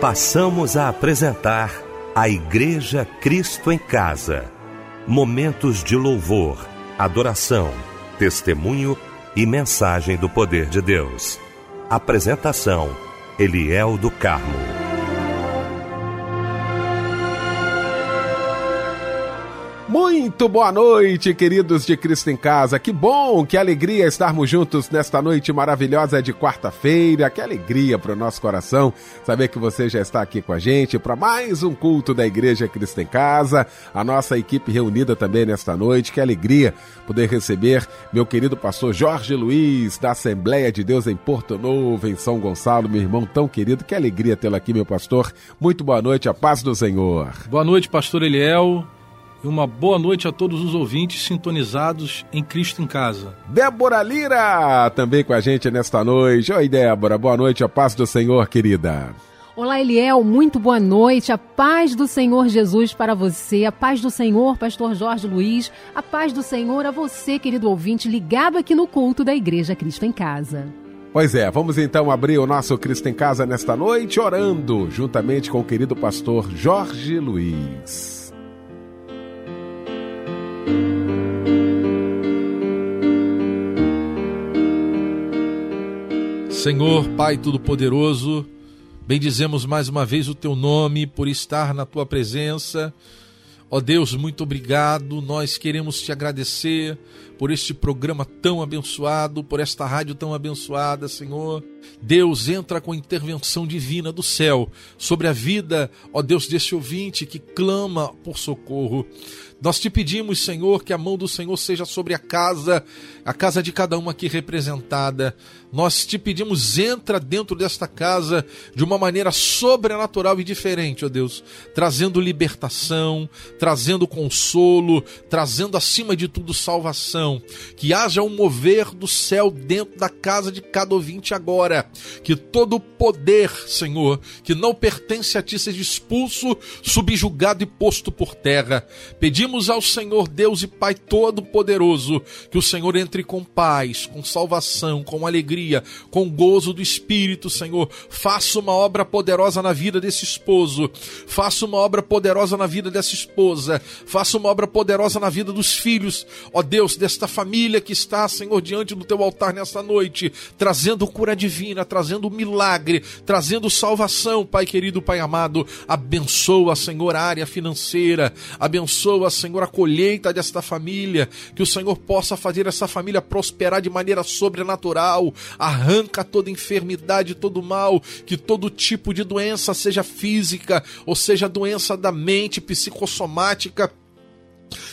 passamos a apresentar a Igreja Cristo em Casa. Momentos de louvor, adoração, testemunho e mensagem do poder de Deus. Apresentação: Eliel do Carmo. Muito boa noite, queridos de Cristo em Casa. Que bom, que alegria estarmos juntos nesta noite maravilhosa de quarta-feira. Que alegria para o nosso coração saber que você já está aqui com a gente para mais um culto da Igreja Cristo em Casa. A nossa equipe reunida também nesta noite. Que alegria poder receber meu querido pastor Jorge Luiz, da Assembleia de Deus em Porto Novo, em São Gonçalo, meu irmão tão querido. Que alegria tê-lo aqui, meu pastor. Muito boa noite, a paz do Senhor. Boa noite, pastor Eliel e uma boa noite a todos os ouvintes sintonizados em Cristo em Casa. Débora Lira, também com a gente nesta noite. Oi, Débora, boa noite, a paz do Senhor, querida. Olá, Eliel, muito boa noite. A paz do Senhor Jesus para você, a paz do Senhor, Pastor Jorge Luiz, a paz do Senhor a você, querido ouvinte, ligado aqui no culto da Igreja Cristo em Casa. Pois é, vamos então abrir o nosso Cristo em Casa nesta noite, orando juntamente com o querido pastor Jorge Luiz. Senhor, Pai Todo-Poderoso, bendizemos mais uma vez o Teu nome por estar na Tua presença. Ó Deus, muito obrigado. Nós queremos te agradecer por este programa tão abençoado, por esta rádio tão abençoada, Senhor. Deus entra com intervenção divina do céu sobre a vida, ó Deus, deste ouvinte que clama por socorro. Nós te pedimos, Senhor, que a mão do Senhor seja sobre a casa, a casa de cada um aqui representada. Nós te pedimos, entra dentro desta casa de uma maneira sobrenatural e diferente, ó Deus, trazendo libertação, trazendo consolo, trazendo acima de tudo salvação. Que haja um mover do céu dentro da casa de cada ouvinte agora. Que todo o poder, Senhor, que não pertence a ti, seja expulso, subjugado e posto por terra. Pedimos Pedimos ao Senhor Deus e Pai Todo-Poderoso que o Senhor entre com paz, com salvação, com alegria, com gozo do Espírito, Senhor. Faça uma obra poderosa na vida desse esposo, faça uma obra poderosa na vida dessa esposa, faça uma obra poderosa na vida dos filhos, ó Deus, desta família que está, Senhor, diante do teu altar nesta noite, trazendo cura divina, trazendo milagre, trazendo salvação, Pai querido, Pai amado. Abençoa, Senhor, a área financeira, abençoa, Senhor, a colheita desta família, que o Senhor possa fazer essa família prosperar de maneira sobrenatural, arranca toda enfermidade, todo mal, que todo tipo de doença, seja física ou seja doença da mente, psicossomática,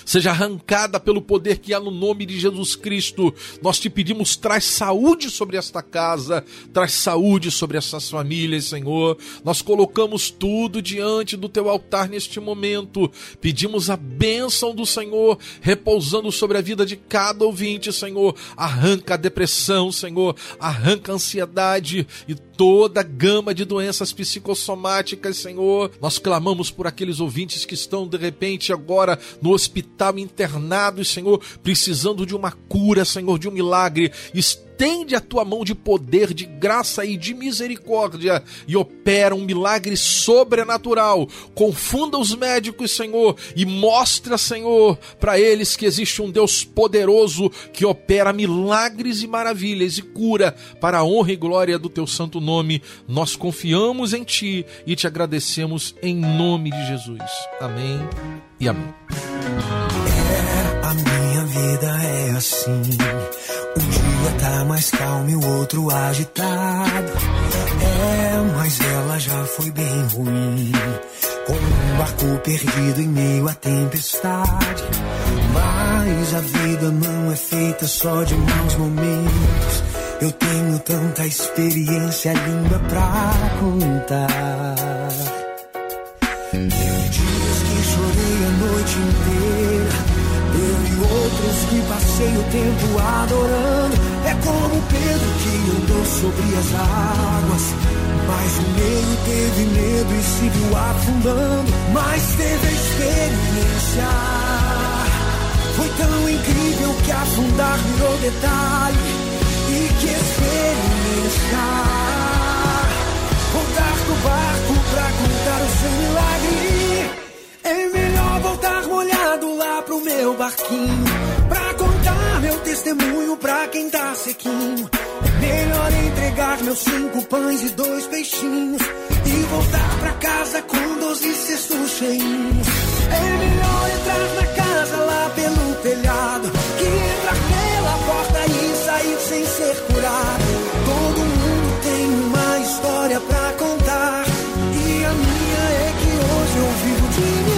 seja arrancada pelo poder que há no nome de Jesus Cristo. Nós te pedimos, traz saúde sobre esta casa, traz saúde sobre essas famílias, Senhor. Nós colocamos tudo diante do teu altar neste momento. Pedimos a bênção do Senhor repousando sobre a vida de cada ouvinte, Senhor. Arranca a depressão, Senhor. Arranca a ansiedade e toda gama de doenças psicossomáticas, Senhor. Nós clamamos por aqueles ouvintes que estão de repente agora no hospital internados, Senhor, precisando de uma cura, Senhor, de um milagre estende a tua mão de poder, de graça e de misericórdia e opera um milagre sobrenatural. Confunda os médicos, Senhor, e mostra, Senhor, para eles que existe um Deus poderoso que opera milagres e maravilhas e cura para a honra e glória do teu santo nome. Nós confiamos em ti e te agradecemos em nome de Jesus. Amém e amém. É, a minha vida é assim dia tá mais calmo e o outro agitado. É, mas ela já foi bem ruim. Como um barco perdido em meio à tempestade. Mas a vida não é feita só de maus momentos. Eu tenho tanta experiência linda pra contar. Dias que chorei a noite inteira. Outros que passei o tempo adorando. É como Pedro que andou sobre as águas. Mas o meio teve medo e se viu afundando. Mas teve a experiência. Foi tão incrível que afundar virou detalhe. E que experiência. Voltar do barco pra contar o seu milagre. É melhor voltar molhado lá pro meu barquinho. Pra contar meu testemunho pra quem tá sequinho. É melhor entregar meus cinco pães e dois peixinhos. E voltar pra casa com doze cestos cheinhos. É melhor entrar na casa lá pelo telhado. Que entrar pela porta e sair sem ser curado. Todo mundo tem uma história pra contar. E a minha é que hoje eu vivo de milagre.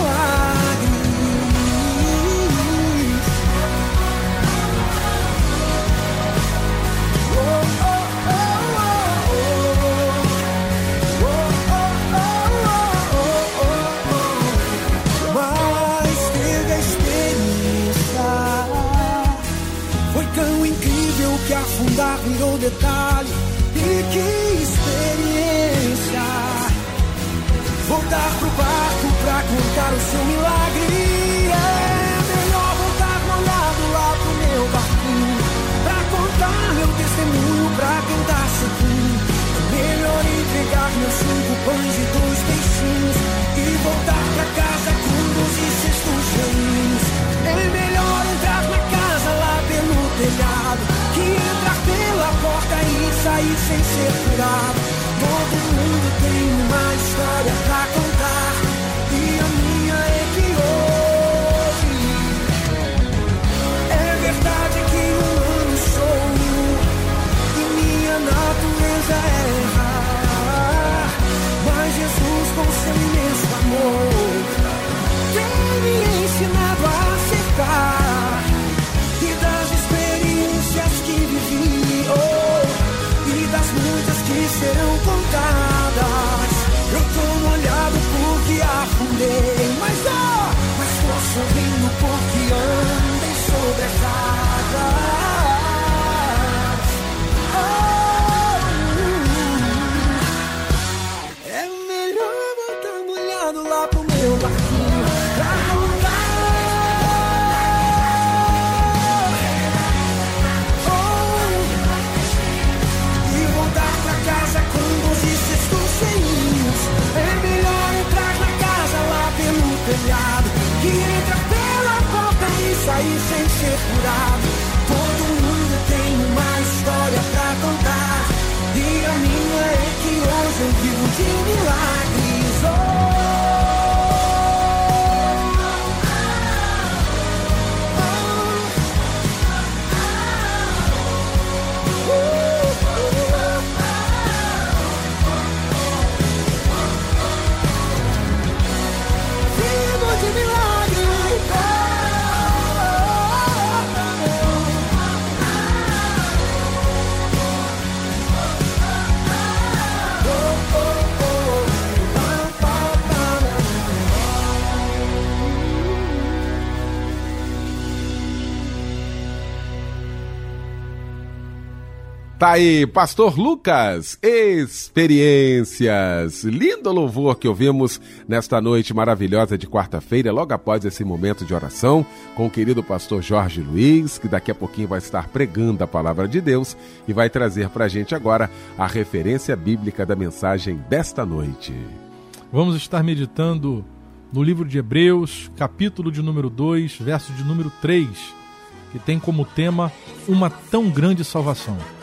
Eu Tá aí, Pastor Lucas, experiências. Lindo louvor que ouvimos nesta noite maravilhosa de quarta-feira, logo após esse momento de oração, com o querido pastor Jorge Luiz, que daqui a pouquinho vai estar pregando a palavra de Deus e vai trazer pra gente agora a referência bíblica da mensagem desta noite. Vamos estar meditando no livro de Hebreus, capítulo de número 2, verso de número 3, que tem como tema uma tão grande salvação.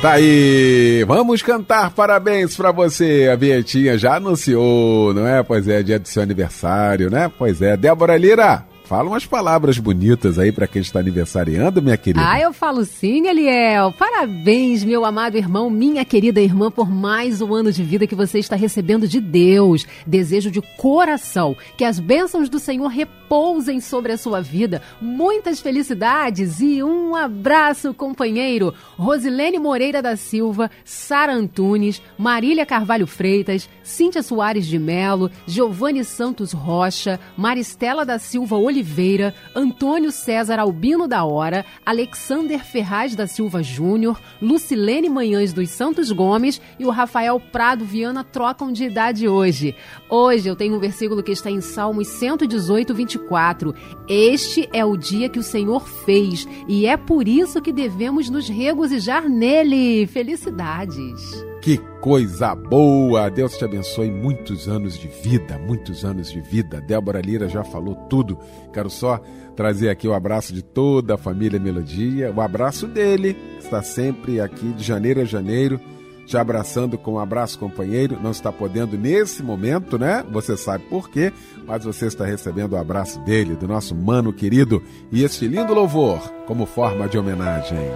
Tá aí, vamos cantar parabéns pra você. A Vietinha já anunciou, não é? Pois é, dia do seu aniversário, né? Pois é. Débora Lira, fala umas palavras bonitas aí pra quem está aniversariando, minha querida. Ah, eu falo sim, Eliel. Parabéns, meu amado irmão, minha querida irmã, por mais um ano de vida que você está recebendo de Deus. Desejo de coração que as bênçãos do Senhor repousem sobre a sua vida. Muitas felicidades e um abraço, companheiro. Rosilene Moreira da Silva, Sara Antunes, Marília Carvalho Freitas, Cíntia Soares de Melo, Giovanni Santos Rocha, Maristela da Silva Oliveira. Oliveira, Antônio César Albino da Hora, Alexander Ferraz da Silva Júnior, Lucilene Manhães dos Santos Gomes e o Rafael Prado Viana trocam de idade hoje. Hoje eu tenho um versículo que está em Salmos 118, 24. Este é o dia que o Senhor fez e é por isso que devemos nos regozijar nele. Felicidades! Que coisa boa! Deus te abençoe muitos anos de vida, muitos anos de vida. Débora Lira já falou tudo. Quero só trazer aqui o abraço de toda a família Melodia, o abraço dele, que está sempre aqui de janeiro a janeiro, te abraçando com um abraço companheiro. Não está podendo nesse momento, né? Você sabe por quê, mas você está recebendo o abraço dele, do nosso mano querido, e este lindo louvor como forma de homenagem.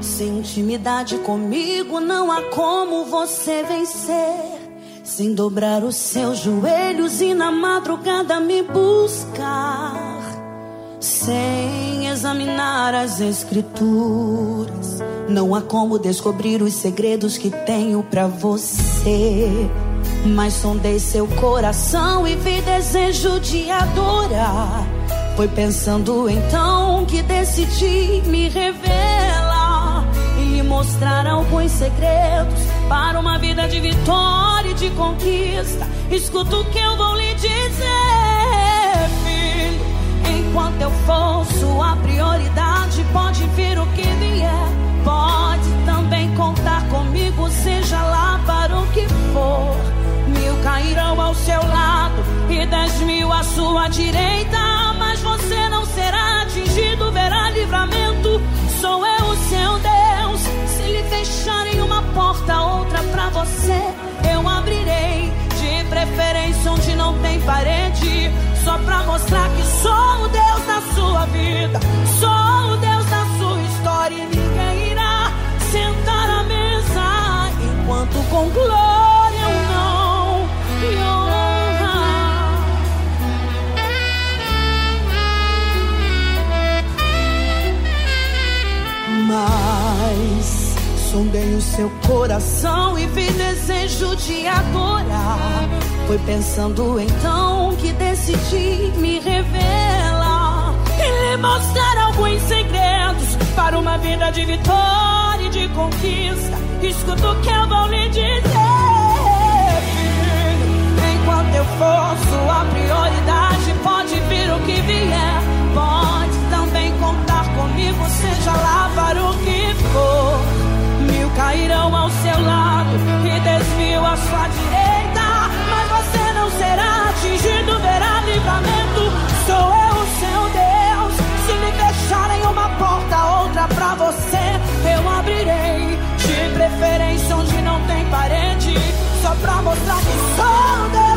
Sem intimidade comigo não há como você vencer. Sem dobrar os seus joelhos e na madrugada me buscar. Sem examinar as escrituras, não há como descobrir os segredos que tenho pra você. Mas sondei seu coração e vi desejo de adorar. Foi pensando então que decidi me revelar e mostrar alguns segredos para uma vida de vitória e de conquista. Escuta o que eu vou lhe dizer, filho. Enquanto eu for sua prioridade, pode vir o que vier. Pode também contar comigo, seja lá para o que for. Mil cairão ao seu lado e dez mil à sua direita, mas você não será atingido, verá livramento. Sou eu o seu Deus. Se lhe fecharem uma porta, outra pra você, eu abrirei. De preferência onde não tem parede, só pra mostrar que sou o Deus da sua vida, sou sondei o seu coração e vi desejo de adorar. Foi pensando então que decidi me revelar e lhe mostrar alguns segredos para uma vida de vitória e de conquista. Escuta o que eu vou lhe dizer, filho. Enquanto eu for sua prioridade, pode vir o que vier. Pode também contar comigo, seja lá para o que for. Cairão ao seu lado e dez mil à sua direita. Mas você não será atingido, verá livramento. Sou eu o seu Deus. Se lhe fecharem uma porta, outra pra você, eu abrirei. De preferência onde não tem parede. Só pra mostrar que sou Deus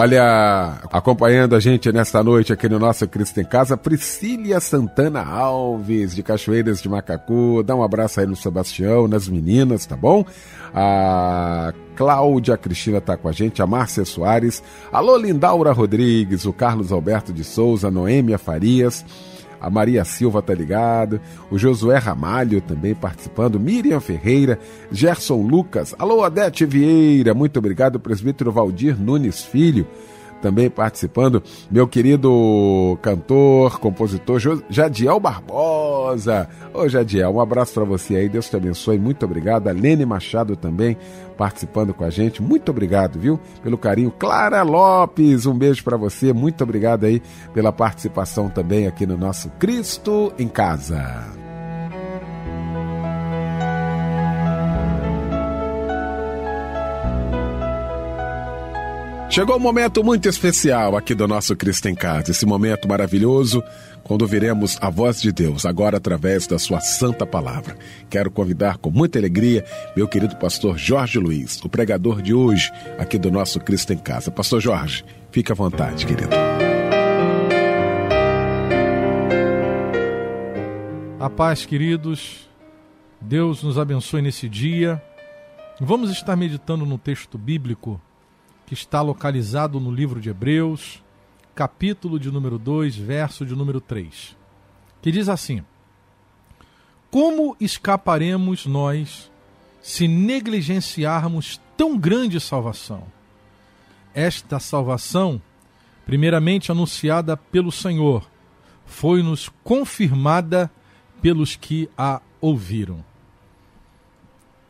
Olha, acompanhando a gente nesta noite aqui no nosso Cristo em Casa, Priscília Santana Alves, de Cachoeiras de Macacu. Dá um abraço aí no Sebastião, nas meninas, tá bom? A Cláudia Cristina tá com a gente, a Márcia Soares, alô Lindaura Rodrigues, o Carlos Alberto de Souza, Noêmia Farias, a Maria Silva tá ligado, o Josué Ramalho também participando, Miriam Ferreira, Gerson Lucas, alô Odete Vieira, muito obrigado, presbítero Valdir Nunes Filho, também participando, meu querido cantor, compositor Jadiel Barbosa. Ô Jadiel, um abraço para você aí, Deus te abençoe, muito obrigado. A Lene Machado também participando com a gente, muito obrigado, viu, pelo carinho. Clara Lopes, um beijo para você, muito obrigado aí pela participação também aqui no nosso Cristo em Casa. Chegou um momento muito especial aqui do nosso Cristo em Casa, esse momento maravilhoso quando veremos a voz de Deus, agora através da sua santa palavra. Quero convidar com muita alegria meu querido pastor Jorge Luiz, o pregador de hoje aqui do nosso Cristo em Casa. Pastor Jorge, fique à vontade, querido. A paz, queridos. Deus nos abençoe nesse dia. Vamos estar meditando no texto bíblico que está localizado no livro de Hebreus, capítulo de número 2, verso de número 3, que diz assim: Como escaparemos nós se negligenciarmos tão grande salvação? Esta salvação, primeiramente anunciada pelo Senhor, foi-nos confirmada pelos que a ouviram.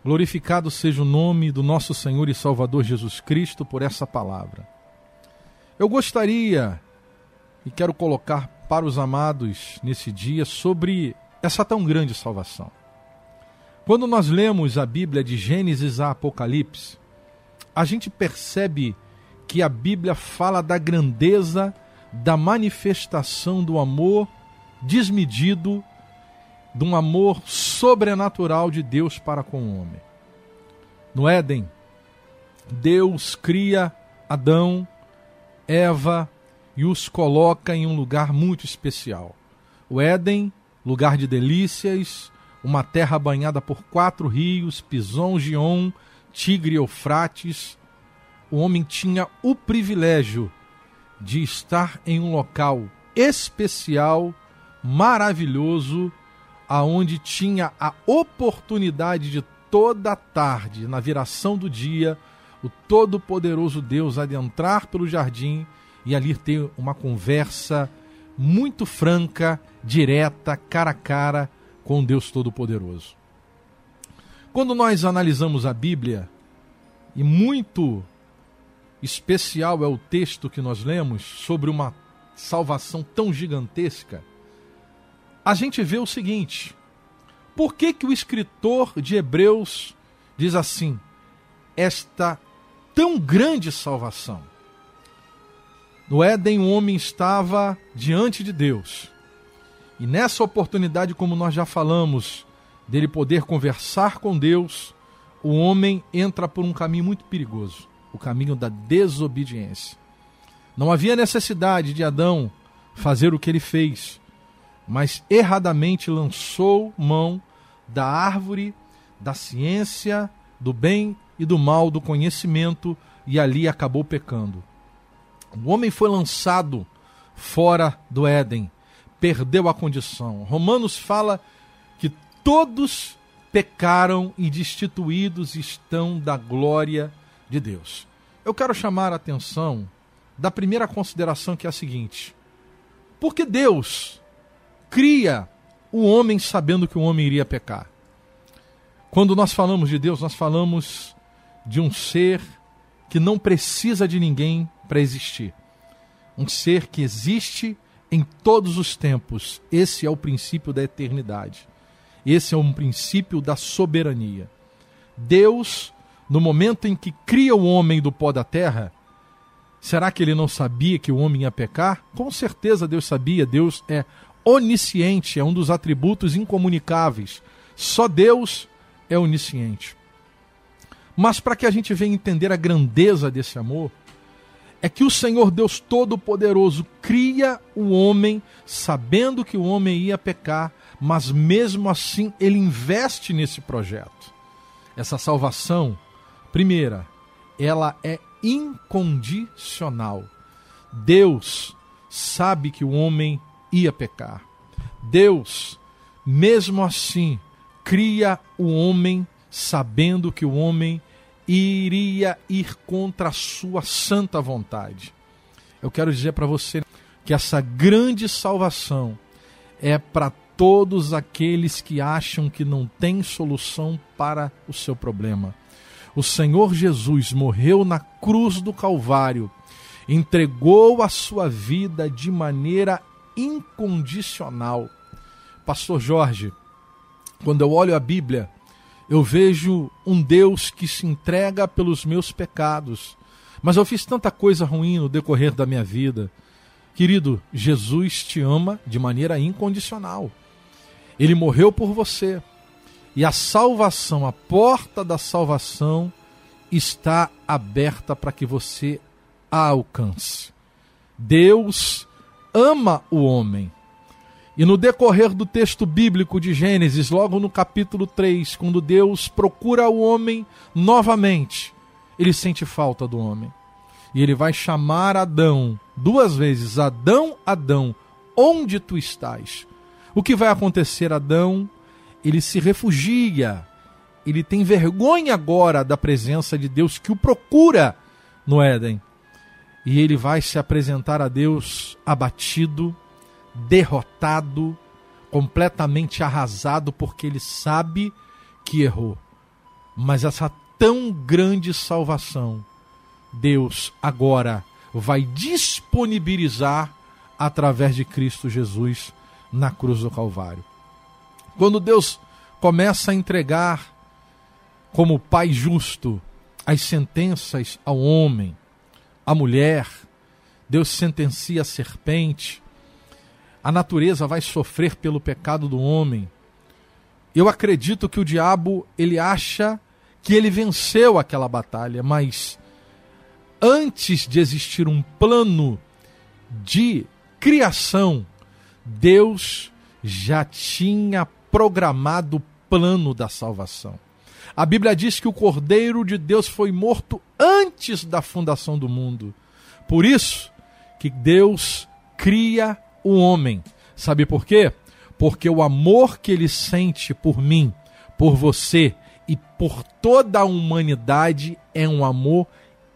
Glorificado seja o nome do nosso Senhor e Salvador Jesus Cristo por essa palavra. Eu gostaria e quero colocar para os amados nesse dia sobre essa tão grande salvação. Quando nós lemos a Bíblia de Gênesis a Apocalipse, a gente percebe que a Bíblia fala da grandeza da manifestação do amor desmedido de um amor sobrenatural de Deus para com o homem. No Éden, Deus cria Adão, Eva e os coloca em um lugar muito especial. O Éden, lugar de delícias, uma terra banhada por quatro rios, Pison, Gion, Tigre e Eufrates. O homem tinha o privilégio de estar em um local especial, maravilhoso, aonde tinha a oportunidade de toda tarde, na viração do dia, o todo-poderoso Deus adentrar pelo jardim e ali ter uma conversa muito franca, direta, cara a cara com Deus Todo-Poderoso. Quando nós analisamos a Bíblia, e muito especial é o texto que nós lemos sobre uma salvação tão gigantesca, a gente vê o seguinte: por que, que o escritor de Hebreus diz assim, esta tão grande salvação? No Éden, o homem estava diante de Deus. E nessa oportunidade, como nós já falamos, dele poder conversar com Deus, o homem entra por um caminho muito perigoso o caminho da desobediência. Não havia necessidade de Adão fazer o que ele fez, mas erradamente lançou mão da árvore da ciência, do bem e do mal, do conhecimento, e ali acabou pecando. O homem foi lançado fora do Éden, perdeu a condição. Romanos fala que todos pecaram e destituídos estão da glória de Deus. Eu quero chamar a atenção da primeira consideração que é a seguinte: porque Deus cria o homem sabendo que o homem iria pecar. Quando nós falamos de Deus, nós falamos de um ser que não precisa de ninguém para existir. Um ser que existe em todos os tempos. Esse é o princípio da eternidade. Esse é um princípio da soberania. Deus, no momento em que cria o homem do pó da terra, será que ele não sabia que o homem ia pecar? Com certeza Deus sabia. Deus é onisciente, é um dos atributos incomunicáveis. Só Deus é onisciente. Mas para que a gente venha entender a grandeza desse amor, é que o Senhor Deus Todo-Poderoso cria o homem sabendo que o homem ia pecar, mas mesmo assim ele investe nesse projeto. Essa salvação, primeira, ela é incondicional. Deus sabe que o homem ia pecar. Deus, mesmo assim, cria o homem sabendo que o homem iria ir contra a sua santa vontade. Eu quero dizer para você que essa grande salvação é para todos aqueles que acham que não tem solução para o seu problema. O Senhor Jesus morreu na cruz do Calvário, entregou a sua vida de maneira incondicional. Pastor Jorge, quando eu olho a Bíblia, eu vejo um Deus que se entrega pelos meus pecados. Mas eu fiz tanta coisa ruim no decorrer da minha vida. Querido, Jesus te ama de maneira incondicional. Ele morreu por você. E a salvação, a porta da salvação, está aberta para que você a alcance. Deus ama o homem. E no decorrer do texto bíblico de Gênesis, logo no capítulo 3, quando Deus procura o homem novamente, ele sente falta do homem. E ele vai chamar Adão duas vezes: Adão, Adão, onde tu estás? O que vai acontecer, Adão? Ele se refugia, ele tem vergonha agora da presença de Deus que o procura no Éden. E ele vai se apresentar a Deus abatido, derrotado, completamente arrasado, porque ele sabe que errou. Mas essa tão grande salvação, Deus agora vai disponibilizar através de Cristo Jesus na cruz do Calvário. Quando Deus começa a entregar como Pai justo as sentenças ao homem, à mulher, Deus sentencia a serpente, a natureza vai sofrer pelo pecado do homem. Eu acredito que o diabo ele acha que ele venceu aquela batalha, mas antes de existir um plano de criação, Deus já tinha programado o plano da salvação. A Bíblia diz que o Cordeiro de Deus foi morto antes da fundação do mundo. Por isso que Deus cria o homem. Sabe por quê? Porque o amor que ele sente por mim, por você e por toda a humanidade é um amor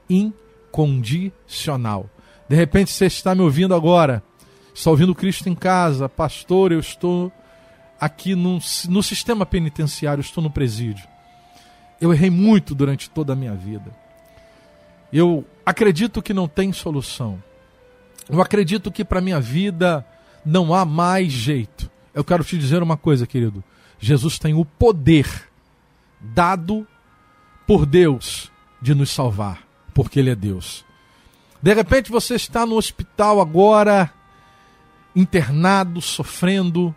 incondicional. De repente você está me ouvindo agora, está ouvindo Cristo em casa, pastor, eu estou aqui no, no sistema penitenciário, estou no presídio. Eu errei muito durante toda a minha vida. Eu acredito que não tem solução. Eu acredito que para minha vida não há mais jeito. Eu quero te dizer uma coisa, querido. Jesus tem o poder dado por Deus de nos salvar, porque Ele é Deus. De repente você está no hospital agora, internado, sofrendo,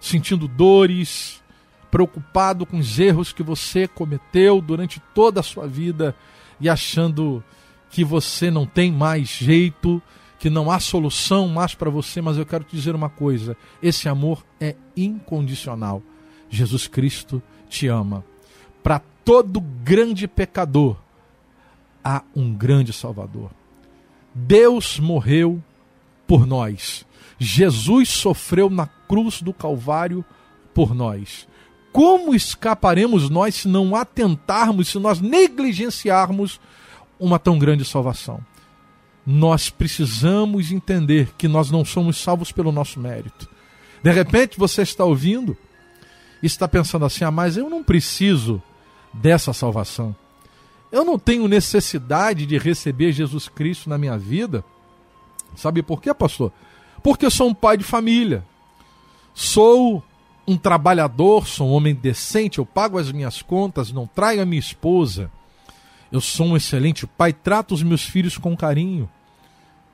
sentindo dores, preocupado com os erros que você cometeu durante toda a sua vida e achando que você não tem mais jeito, que não há solução mais para você, mas eu quero te dizer uma coisa: esse amor é incondicional. Jesus Cristo te ama. Para todo grande pecador, há um grande Salvador. Deus morreu por nós. Jesus sofreu na cruz do Calvário por nós. Como escaparemos nós se não atentarmos, se nós negligenciarmos uma tão grande salvação? Nós precisamos entender que nós não somos salvos pelo nosso mérito. De repente você está ouvindo e está pensando assim: ah, mas eu não preciso dessa salvação. Eu não tenho necessidade de receber Jesus Cristo na minha vida. Sabe por quê, pastor? Porque eu sou um pai de família. Sou um trabalhador, sou um homem decente, eu pago as minhas contas, não traio a minha esposa. Eu sou um excelente pai, trato os meus filhos com carinho.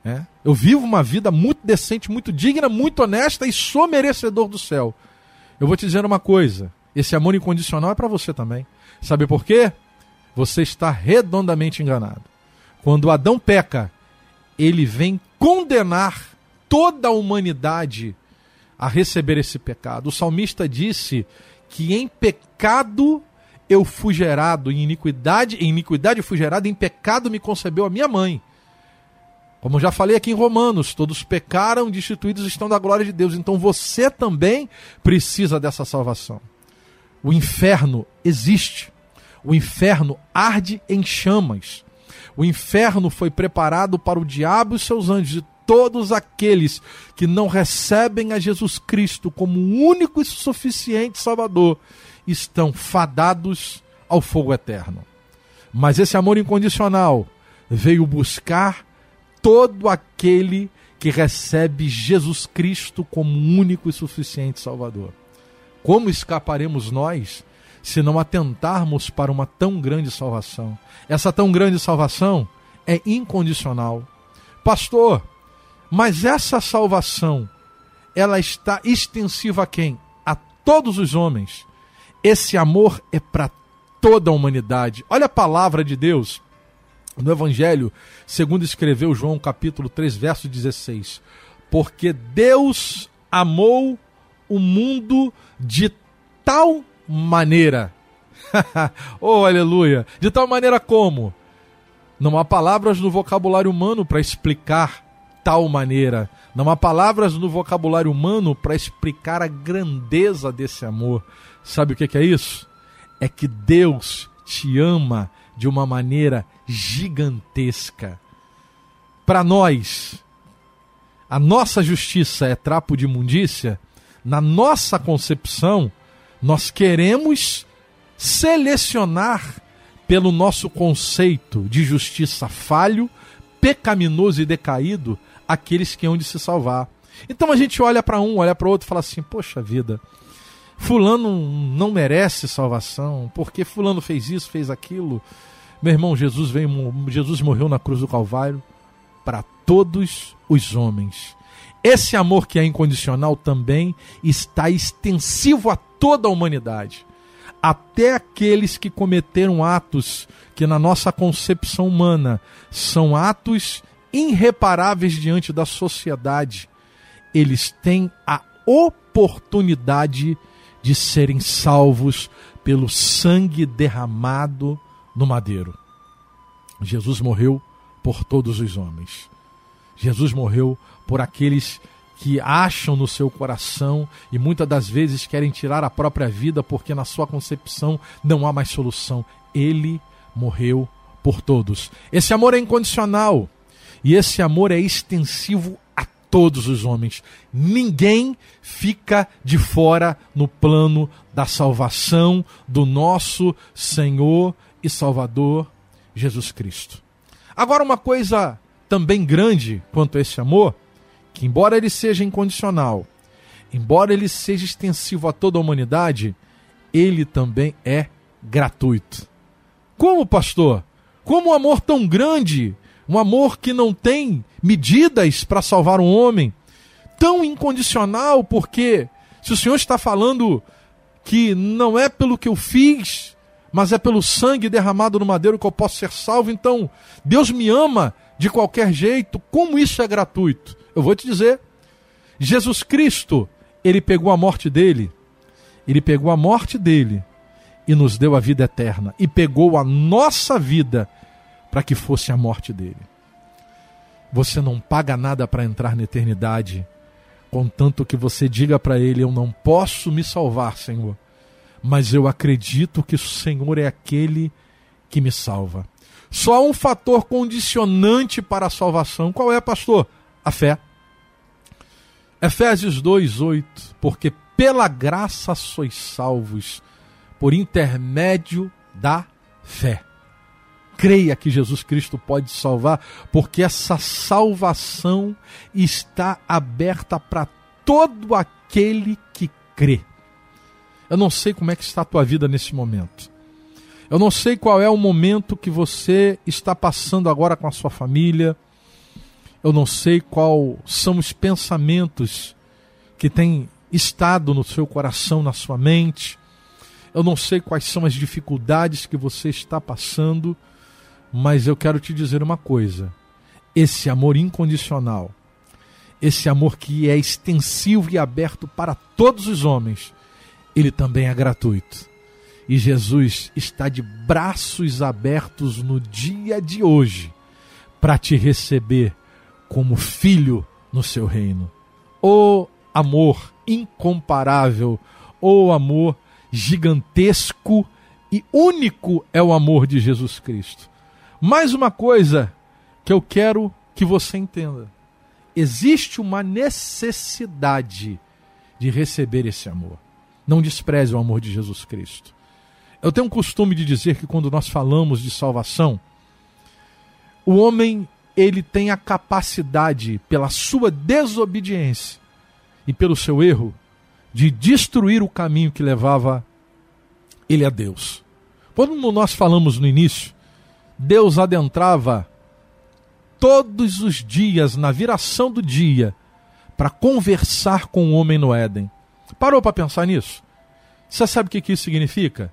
É? Eu vivo uma vida muito decente, muito digna, muito honesta e sou merecedor do céu. Eu vou te dizer uma coisa: esse amor incondicional é para você também. Sabe por quê? Você está redondamente enganado. Quando Adão peca, ele vem condenar toda a humanidade a receber esse pecado. O salmista disse que em pecado eu fui gerado, em iniquidade, em iniquidade fui gerado, em pecado me concebeu a minha mãe. Como já falei aqui em Romanos, todos pecaram, destituídos estão da glória de Deus. Então você também precisa dessa salvação. O inferno existe. O inferno arde em chamas. O inferno foi preparado para o diabo e seus anjos e todos aqueles que não recebem a Jesus Cristo como único e suficiente Salvador estão fadados ao fogo eterno. Mas esse amor incondicional veio buscar todo aquele que recebe Jesus Cristo como único e suficiente Salvador. Como escaparemos nós se não atentarmos para uma tão grande salvação? Essa tão grande salvação é incondicional. Pastor, mas essa salvação, ela está extensiva a quem? A todos os homens. Esse amor é para toda a humanidade. Olha a palavra de Deus no Evangelho, segundo escreveu João capítulo 3, verso 16. Porque Deus amou o mundo de tal maneira. oh, aleluia! De tal maneira como? Não há palavras no vocabulário humano para explicar tal maneira. Não há palavras no vocabulário humano para explicar a grandeza desse amor. Sabe o que é isso? É que Deus te ama de uma maneira gigantesca. Para nós, a nossa justiça é trapo de imundícia, na nossa concepção, nós queremos selecionar pelo nosso conceito de justiça falho, pecaminoso e decaído aqueles que hão de se salvar. Então a gente olha para um, olha para outro e fala assim: poxa vida, Fulano não merece salvação, porque Fulano fez isso, fez aquilo. Meu irmão, Jesus veio, Jesus morreu na cruz do Calvário para todos os homens. Esse amor que é incondicional também está extensivo a toda a humanidade, até aqueles que cometeram atos que na nossa concepção humana são atos irreparáveis diante da sociedade. Eles têm a oportunidade de serem salvos pelo sangue derramado no madeiro. Jesus morreu por todos os homens. Jesus morreu por aqueles que acham no seu coração e muitas das vezes querem tirar a própria vida porque na sua concepção não há mais solução. Ele morreu por todos. Esse amor é incondicional e esse amor é extensivo a todos os homens. Ninguém fica de fora no plano da salvação do nosso Senhor e Salvador Jesus Cristo. Agora, uma coisa também grande quanto a esse amor, que embora ele seja incondicional, embora ele seja extensivo a toda a humanidade, ele também é gratuito. Como, pastor? Como um amor tão grande, um amor que não tem medidas para salvar um homem, tão incondicional, porque se o Senhor está falando que não é pelo que eu fiz, mas é pelo sangue derramado no madeiro que eu posso ser salvo. Então, Deus me ama de qualquer jeito. Como isso é gratuito? Eu vou te dizer. Jesus Cristo, ele pegou a morte dele, ele pegou a morte dele e nos deu a vida eterna, e pegou a nossa vida para que fosse a morte dele. Você não paga nada para entrar na eternidade, contanto que você diga para ele: Eu não posso me salvar, Senhor mas eu acredito que o Senhor é aquele que me salva. Só um fator condicionante para a salvação. Qual é, pastor? A fé. Efésios 2:8, porque pela graça sois salvos por intermédio da fé. Creia que Jesus Cristo pode salvar, porque essa salvação está aberta para todo aquele que crê. Eu não sei como é que está a tua vida nesse momento. Eu não sei qual é o momento que você está passando agora com a sua família. Eu não sei qual são os pensamentos que têm estado no seu coração, na sua mente. Eu não sei quais são as dificuldades que você está passando, mas eu quero te dizer uma coisa. esse amor incondicional, esse amor que é extensivo e aberto para todos os homens, ele também é gratuito. E Jesus está de braços abertos no dia de hoje para te receber como filho no seu reino. O amor incomparável, o amor gigantesco e único é o amor de Jesus Cristo. Mais uma coisa que eu quero que você entenda: existe uma necessidade de receber esse amor. Não despreze o amor de Jesus Cristo. Eu tenho um costume de dizer que quando nós falamos de salvação, o homem ele tem a capacidade, pela sua desobediência e pelo seu erro, de destruir o caminho que levava ele a Deus. Quando nós falamos no início, Deus adentrava todos os dias, na viração do dia, para conversar com o homem no Éden. Parou para pensar nisso? Você sabe o que isso significa?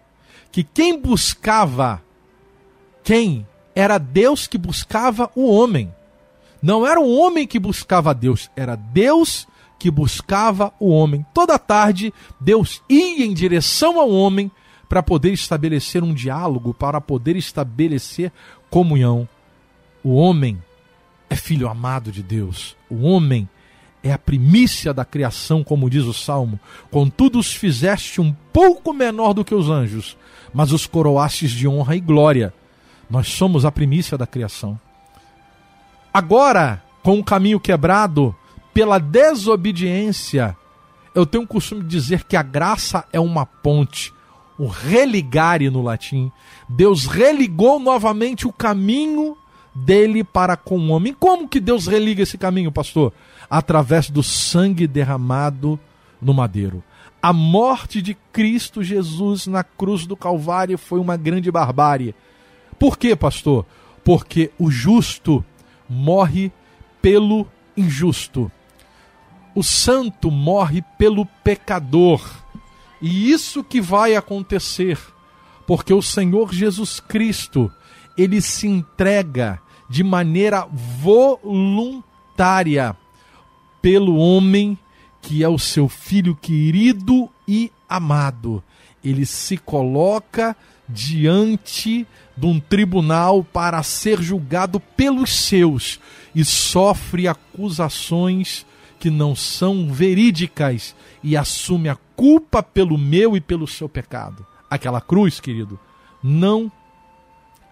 Que quem buscava, quem era Deus que buscava o homem. Não era o homem que buscava Deus, era Deus que buscava o homem. Toda tarde, Deus ia em direção ao homem para poder estabelecer um diálogo, para poder estabelecer comunhão. O homem é filho amado de Deus. O homem é a primícia da criação, como diz o Salmo. Contudo, os fizeste um pouco menor do que os anjos, mas os coroastes de honra e glória. Nós somos a primícia da criação. Agora, com o caminho quebrado, pela desobediência, eu tenho o costume de dizer que a graça é uma ponte, o religare no latim. Deus religou novamente o caminho dele para com o homem. Como que Deus religa esse caminho, pastor? Através do sangue derramado no madeiro. A morte de Cristo Jesus na cruz do Calvário foi uma grande barbárie. Por quê, pastor? Porque o justo morre pelo injusto. O santo morre pelo pecador. E isso que vai acontecer, porque o Senhor Jesus Cristo, ele se entrega de maneira voluntária pelo homem que é o seu filho querido e amado. Ele se coloca diante de um tribunal para ser julgado pelos seus e sofre acusações que não são verídicas e assume a culpa pelo meu e pelo seu pecado. Aquela cruz, querido, não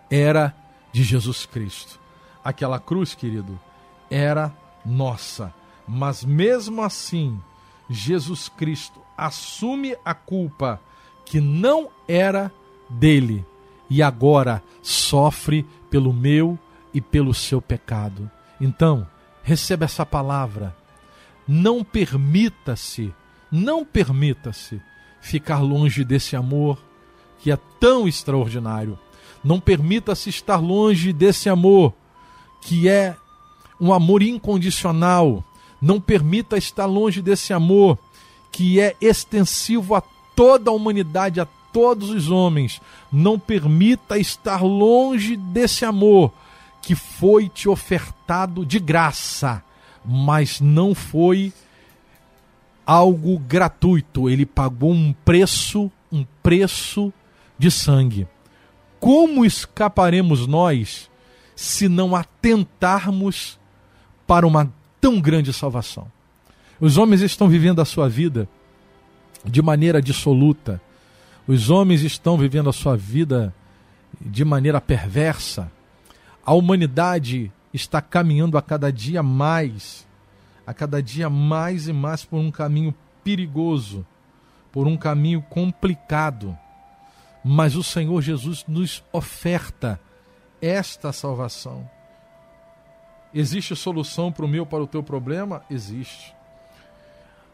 era de Jesus Cristo. Aquela cruz, querido, era nossa. Mas mesmo assim, Jesus Cristo assume a culpa que não era dele e agora sofre pelo meu e pelo seu pecado. Então, receba essa palavra. Não permita-se, não permita-se ficar longe desse amor que é tão extraordinário. Não permita-se estar longe desse amor que é um amor incondicional. Não permita estar longe desse amor que é extensivo a toda a humanidade, a todos os homens. Não permita estar longe desse amor que foi te ofertado de graça, mas não foi algo gratuito. Ele pagou um preço, um preço de sangue. Como escaparemos nós se não atentarmos para uma tão grande salvação. Os homens estão vivendo a sua vida de maneira dissoluta. Os homens estão vivendo a sua vida de maneira perversa. A humanidade está caminhando a cada dia mais, a cada dia mais e mais por um caminho perigoso, por um caminho complicado. Mas o Senhor Jesus nos oferta esta salvação. Existe solução para o meu, para o teu problema? Existe.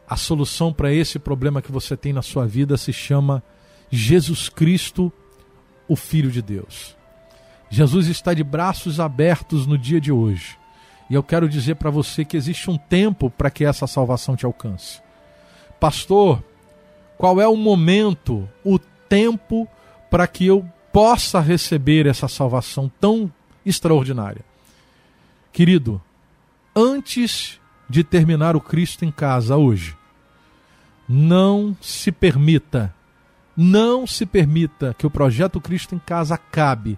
A solução para esse problema que você tem na sua vida se chama Jesus Cristo, o Filho de Deus. Jesus está de braços abertos no dia de hoje. E eu quero dizer para você que existe um tempo para que essa salvação te alcance. Pastor, qual é o momento, o tempo para que eu possa receber essa salvação tão extraordinária. Querido, antes de terminar o Cristo em casa hoje, não se permita, não se permita que o projeto Cristo em casa acabe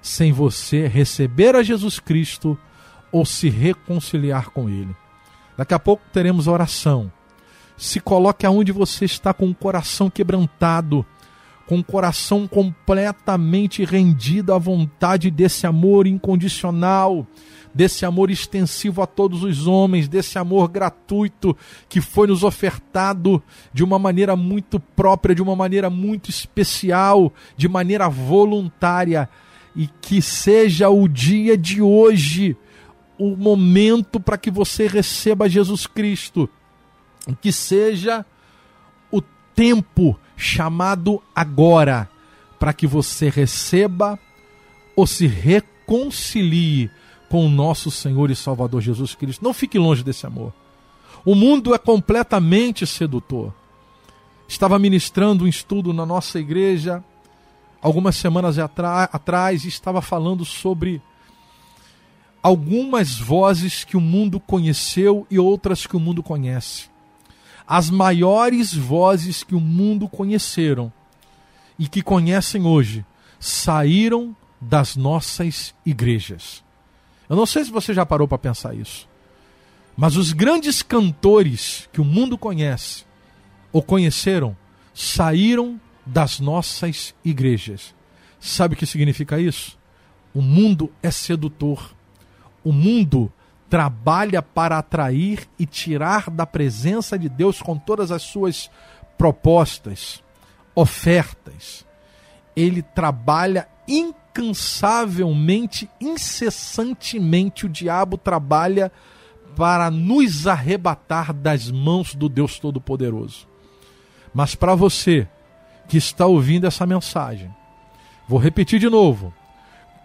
sem você receber a Jesus Cristo ou se reconciliar com Ele. Daqui a pouco teremos oração. Se coloque aonde você está com o coração quebrantado, com o coração completamente rendido à vontade desse amor incondicional, desse amor extensivo a todos os homens, desse amor gratuito que foi nos ofertado de uma maneira muito própria, de uma maneira muito especial, de maneira voluntária. E que seja o dia de hoje o momento para que você receba Jesus Cristo. Que seja o tempo chamado agora para que você receba ou se reconcilie com o nosso Senhor e Salvador Jesus Cristo. Não fique longe desse amor. O mundo é completamente sedutor. Estava ministrando um estudo na nossa igreja algumas semanas atrás e estava falando sobre algumas vozes que o mundo conheceu e outras que o mundo conhece. As maiores vozes que o mundo conheceram e que conhecem hoje saíram das nossas igrejas. Eu não sei se você já parou para pensar isso. Mas os grandes cantores que o mundo conhece ou conheceram saíram das nossas igrejas. Sabe o que significa isso? O mundo é sedutor. O mundo trabalha para atrair e tirar da presença de Deus com todas as suas propostas, ofertas. Ele trabalha incansavelmente, incessantemente, o diabo trabalha para nos arrebatar das mãos do Deus Todo-Poderoso. Mas para você que está ouvindo essa mensagem, vou repetir de novo: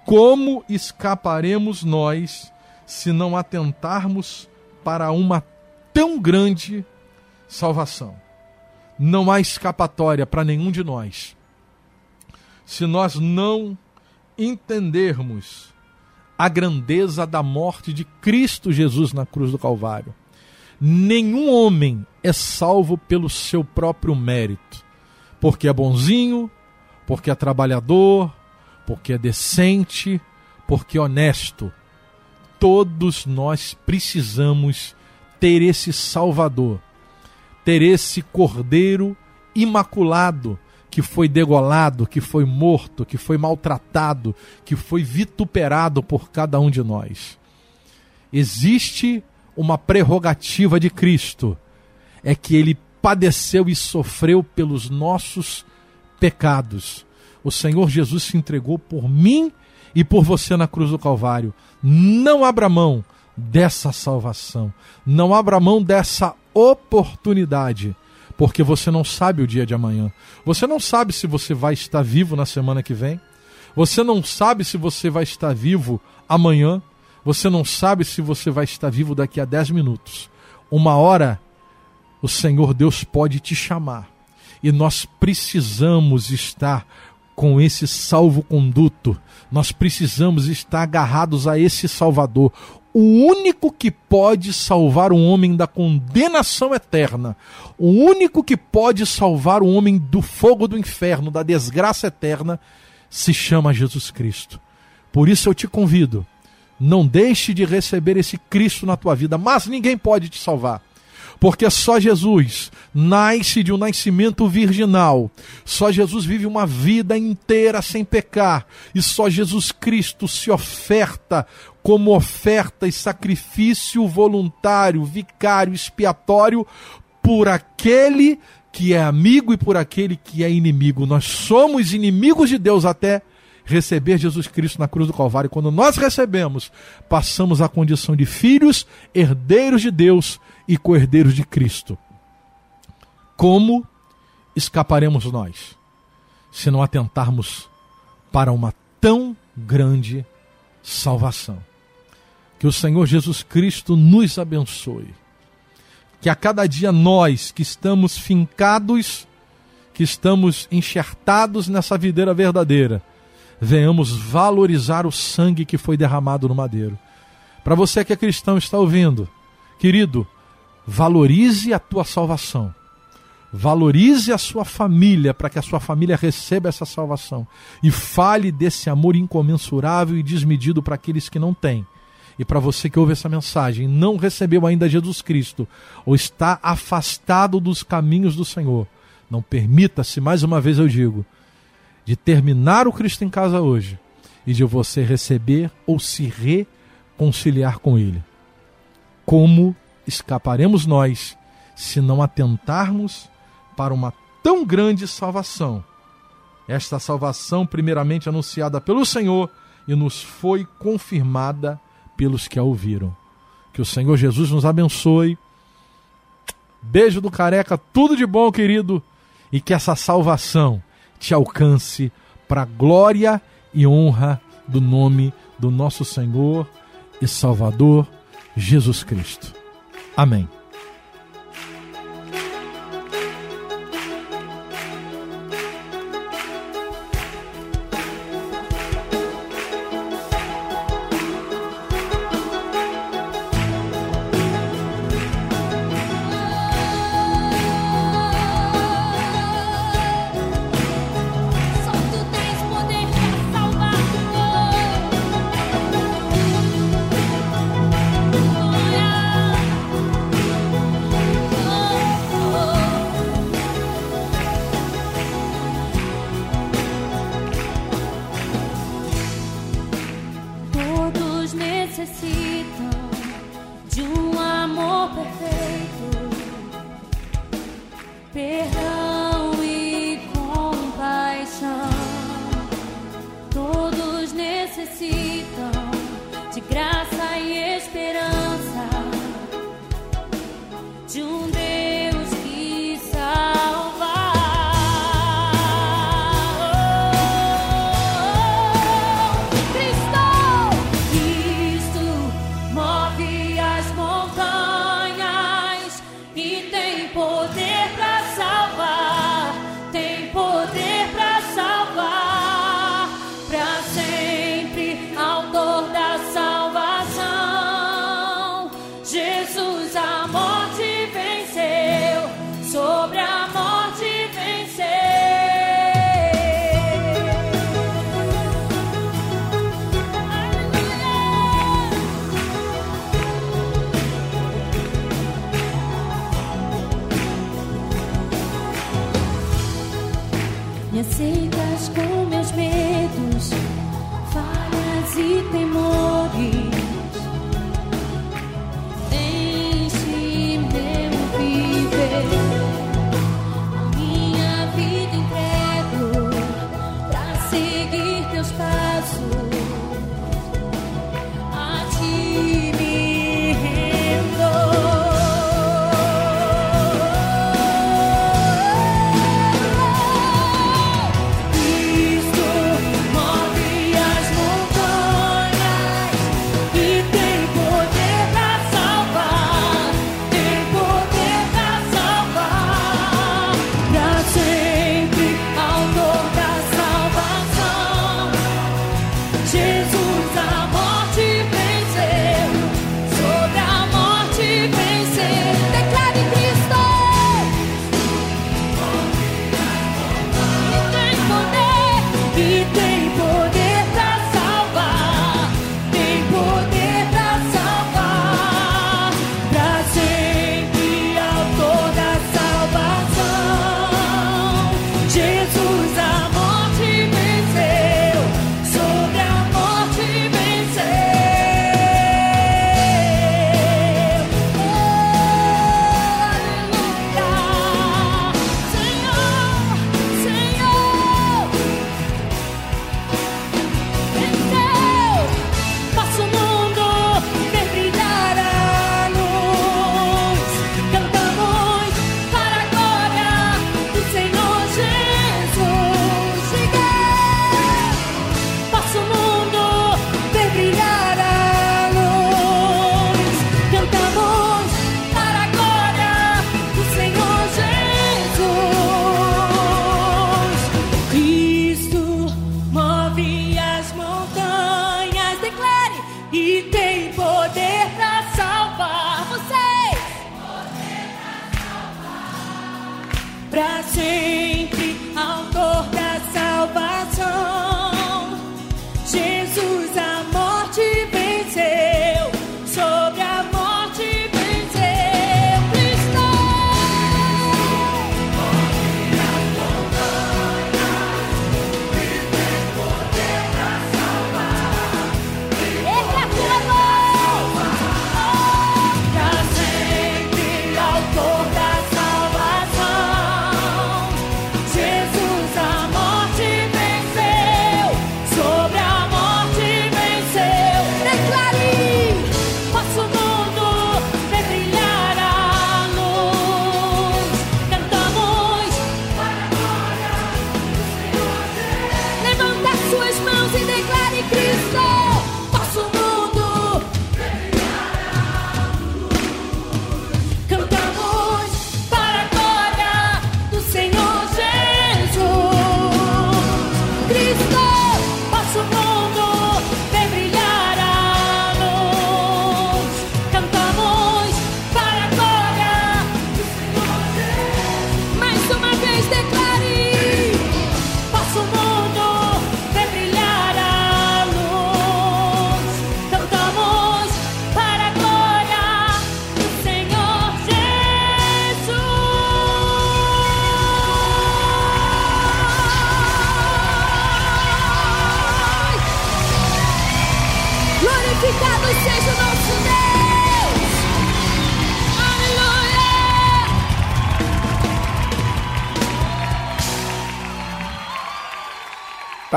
como escaparemos nós se não atentarmos para uma tão grande salvação? Não há escapatória para nenhum de nós se nós não entendermos a grandeza da morte de Cristo Jesus na cruz do Calvário. Nenhum homem é salvo pelo seu próprio mérito, porque é bonzinho, porque é trabalhador, porque é decente, porque é honesto. Todos nós precisamos ter esse Salvador, ter esse Cordeiro imaculado que foi degolado, que foi morto, que foi maltratado, que foi vituperado por cada um de nós. Existe uma prerrogativa de Cristo, é que ele padeceu e sofreu pelos nossos pecados. O Senhor Jesus se entregou por mim e por você na cruz do Calvário. Não abra mão dessa salvação. Não abra mão dessa oportunidade porque você não sabe o dia de amanhã. Você não sabe se você vai estar vivo na semana que vem. Você não sabe se você vai estar vivo amanhã. Você não sabe se você vai estar vivo daqui a 10 minutos. Uma hora, o Senhor Deus pode te chamar. E nós precisamos estar com esse salvo-conduto. Nós precisamos estar agarrados a esse Salvador o único que pode salvar um homem da condenação eterna, o único que pode salvar um homem do fogo do inferno, da desgraça eterna, se chama Jesus Cristo. Por isso eu te convido, não deixe de receber esse Cristo na tua vida, mas ninguém pode te salvar porque só Jesus nasce de um nascimento virginal, só Jesus vive uma vida inteira sem pecar, e só Jesus Cristo se oferta como oferta e sacrifício voluntário, vicário, expiatório por aquele que é amigo e por aquele que é inimigo. Nós somos inimigos de Deus até receber Jesus Cristo na cruz do Calvário. Quando nós recebemos, passamos a condição de filhos, herdeiros de Deus e co-herdeiros de Cristo. Como escaparemos nós se não atentarmos para uma tão grande salvação? Que o Senhor Jesus Cristo nos abençoe. Que a cada dia nós que estamos fincados, que estamos enxertados nessa videira verdadeira, venhamos valorizar o sangue que foi derramado no madeiro Para você que é cristão está ouvindo, querido, valorize a tua salvação. Valorize a sua família para que a sua família receba essa salvação. E fale desse amor incomensurável e desmedido para aqueles que não têm. E para você que ouve essa mensagem, não recebeu ainda Jesus Cristo, ou está afastado dos caminhos do Senhor, não permita-se, mais uma vez eu digo, de terminar o Cristo em casa hoje e de você receber ou se reconciliar com Ele. Como escaparemos nós se não atentarmos para uma tão grande salvação? Esta salvação, primeiramente anunciada pelo Senhor e nos foi confirmada pelos que a ouviram. Que o Senhor Jesus nos abençoe. Beijo do careca, tudo de bom, querido, e que essa salvação te alcance para glória e honra do nome do nosso Senhor e Salvador Jesus Cristo. Amém.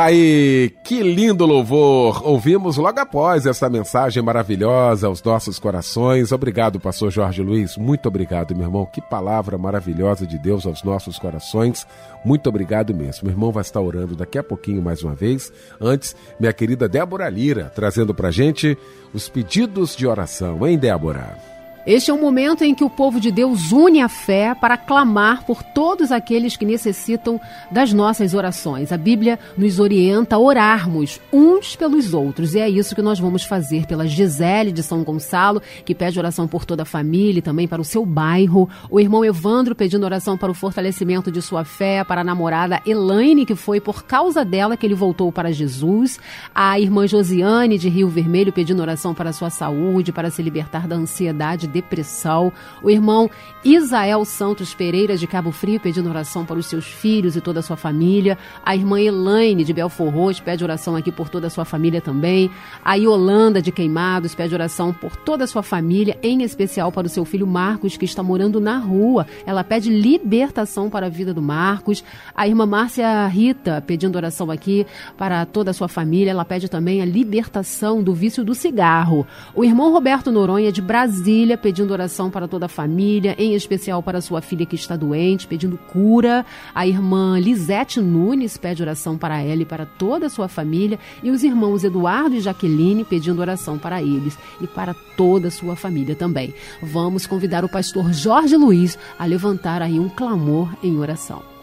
Aí, que lindo louvor! Ouvimos logo após essa mensagem maravilhosa aos nossos corações. Obrigado, pastor Jorge Luiz. Muito obrigado, meu irmão. Que palavra maravilhosa de Deus aos nossos corações. Muito obrigado mesmo. Meu irmão vai estar orando daqui a pouquinho mais uma vez. Antes, minha querida Débora Lira, trazendo pra gente os pedidos de oração, hein, Débora? Este é um momento em que o povo de Deus une a fé para clamar por todos aqueles que necessitam das nossas orações. A Bíblia nos orienta a orarmos uns pelos outros e é isso que nós vamos fazer pela Gisele de São Gonçalo, que pede oração por toda a família e também para o seu bairro. O irmão Evandro pedindo oração para o fortalecimento de sua fé, para a namorada Elaine, que foi por causa dela que ele voltou para Jesus. A irmã Josiane de Rio Vermelho pedindo oração para sua saúde, para se libertar da ansiedade depressão. O irmão Isael Santos Pereira, de Cabo Frio, pedindo oração para os seus filhos e toda a sua família. A irmã Elaine, de Belfor Roxo, pede oração aqui por toda a sua família também. A Yolanda, de Queimados, pede oração por toda a sua família, em especial para o seu filho Marcos, que está morando na rua. Ela pede libertação para a vida do Marcos. A irmã Márcia Rita, pedindo oração aqui para toda a sua família. Ela pede também a libertação do vício do cigarro. O irmão Roberto Noronha, de Brasília, pedindo oração para toda a família, em especial para sua filha que está doente, pedindo cura. A irmã Lisete Nunes pede oração para ela e para toda a sua família. E os irmãos Eduardo e Jaqueline pedindo oração para eles e para toda a sua família também. Vamos convidar o pastor Jorge Luiz a levantar aí um clamor em oração.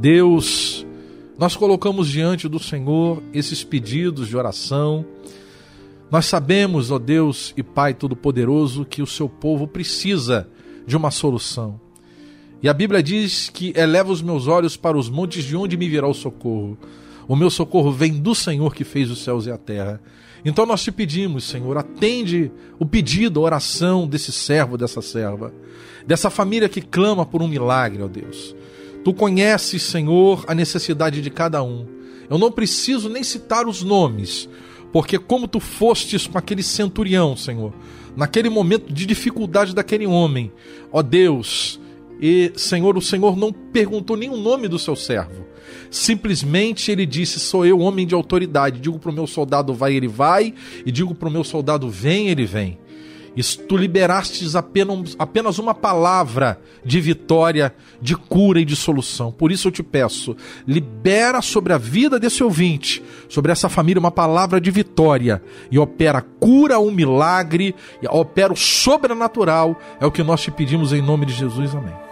Deus, nós colocamos diante do Senhor esses pedidos de oração. Nós sabemos, ó Deus e Pai Todo-Poderoso, que o seu povo precisa de uma solução. E a Bíblia diz que eleva os meus olhos para os montes de onde me virá o socorro. O meu socorro vem do Senhor que fez os céus e a terra. Então nós te pedimos, Senhor, atende o pedido, a oração desse servo, dessa serva, dessa família que clama por um milagre, ó Deus. Tu conheces, Senhor, a necessidade de cada um. Eu não preciso nem citar os nomes, porque como tu fostes com aquele centurião, Senhor, naquele momento de dificuldade daquele homem, ó Deus, e Senhor, o Senhor não perguntou nem o nome do seu servo. Simplesmente ele disse: Sou eu, homem de autoridade. Digo para o meu soldado, vai, ele vai, e digo para o meu soldado, vem, ele vem. Tu liberastes apenas, apenas uma palavra de vitória, de cura e de solução. Por isso eu te peço, libera sobre a vida desse ouvinte, sobre essa família, uma palavra de vitória. E opera cura, um milagre, opera o sobrenatural. É o que nós te pedimos em nome de Jesus. Amém.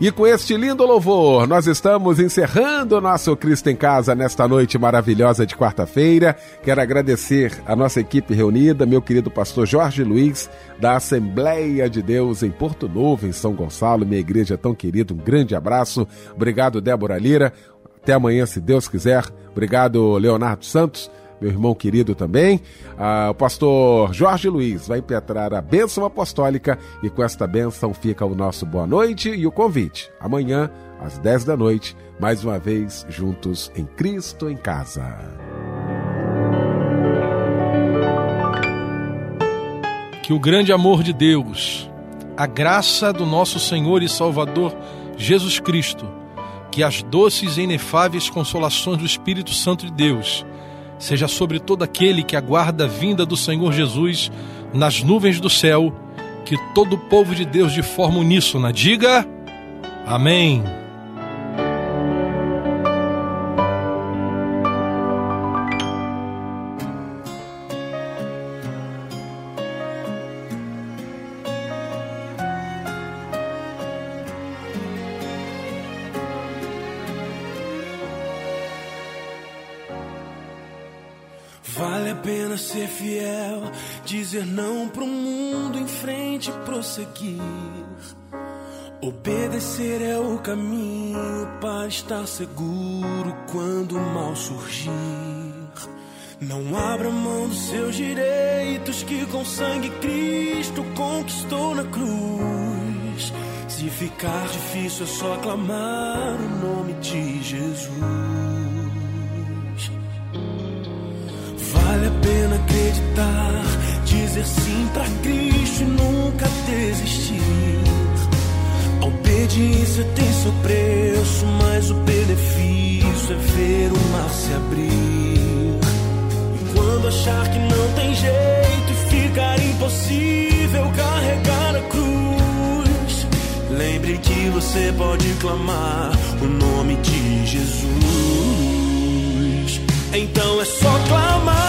E com este lindo louvor, nós estamos encerrando o nosso Cristo em Casa nesta noite maravilhosa de quarta-feira. Quero agradecer a nossa equipe reunida, meu querido pastor Jorge Luiz, da Assembleia de Deus em Porto Novo, em São Gonçalo, minha igreja tão querida. Um grande abraço. Obrigado, Débora Lira. Até amanhã, se Deus quiser. Obrigado, Leonardo Santos meu irmão querido também. Ah, o pastor Jorge Luiz vai impetrar a bênção apostólica e com esta bênção fica o nosso boa noite e o convite. Amanhã, às 10 da noite, mais uma vez juntos em Cristo em Casa. Que o grande amor de Deus, a graça do nosso Senhor e Salvador Jesus Cristo, que as doces e inefáveis consolações do Espírito Santo de Deus seja sobre todo aquele que aguarda a vinda do Senhor Jesus nas nuvens do céu, que todo o povo de Deus de forma uníssona diga: Amém. Vale a pena ser fiel, dizer não pro mundo em frente prosseguir. Obedecer é o caminho para estar seguro quando o mal surgir. Não abra mão dos seus direitos que com sangue Cristo conquistou na cruz. Se ficar difícil é só clamar o nome de Jesus. Acreditar, dizer sim pra Cristo e nunca desistir. A obediência tem seu preço, mas o benefício é ver o mar se abrir. E quando achar que não tem jeito e ficar impossível carregar a cruz, lembre que você pode clamar o nome de Jesus. Então é só clamar,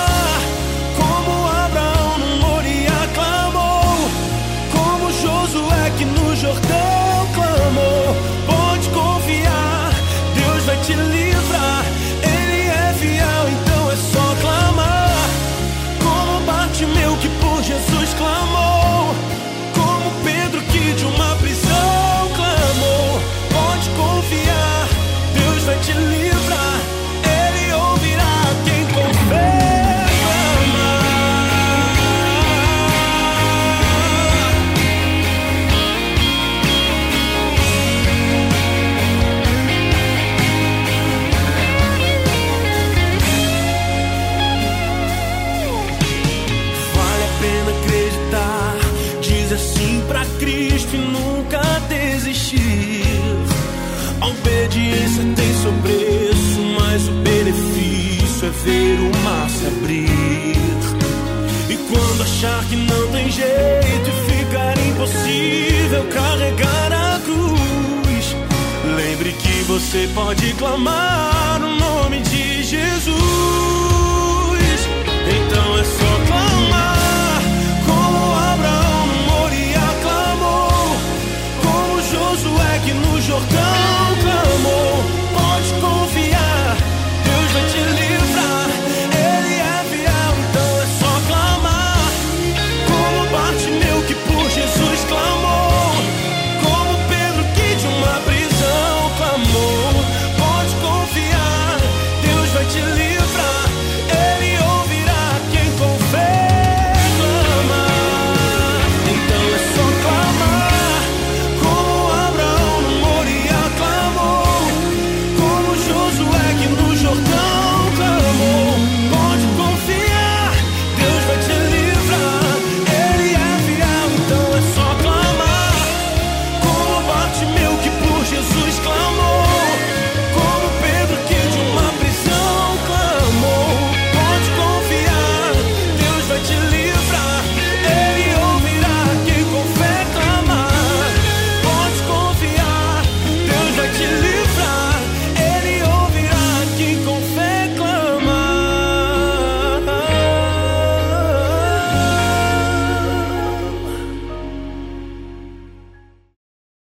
E nunca desistir. A obediência tem seu preço, mas o benefício é ver o mar se abrir. E quando achar que não tem jeito e ficar impossível carregar a cruz, lembre que você pode clamar o nome de Jesus.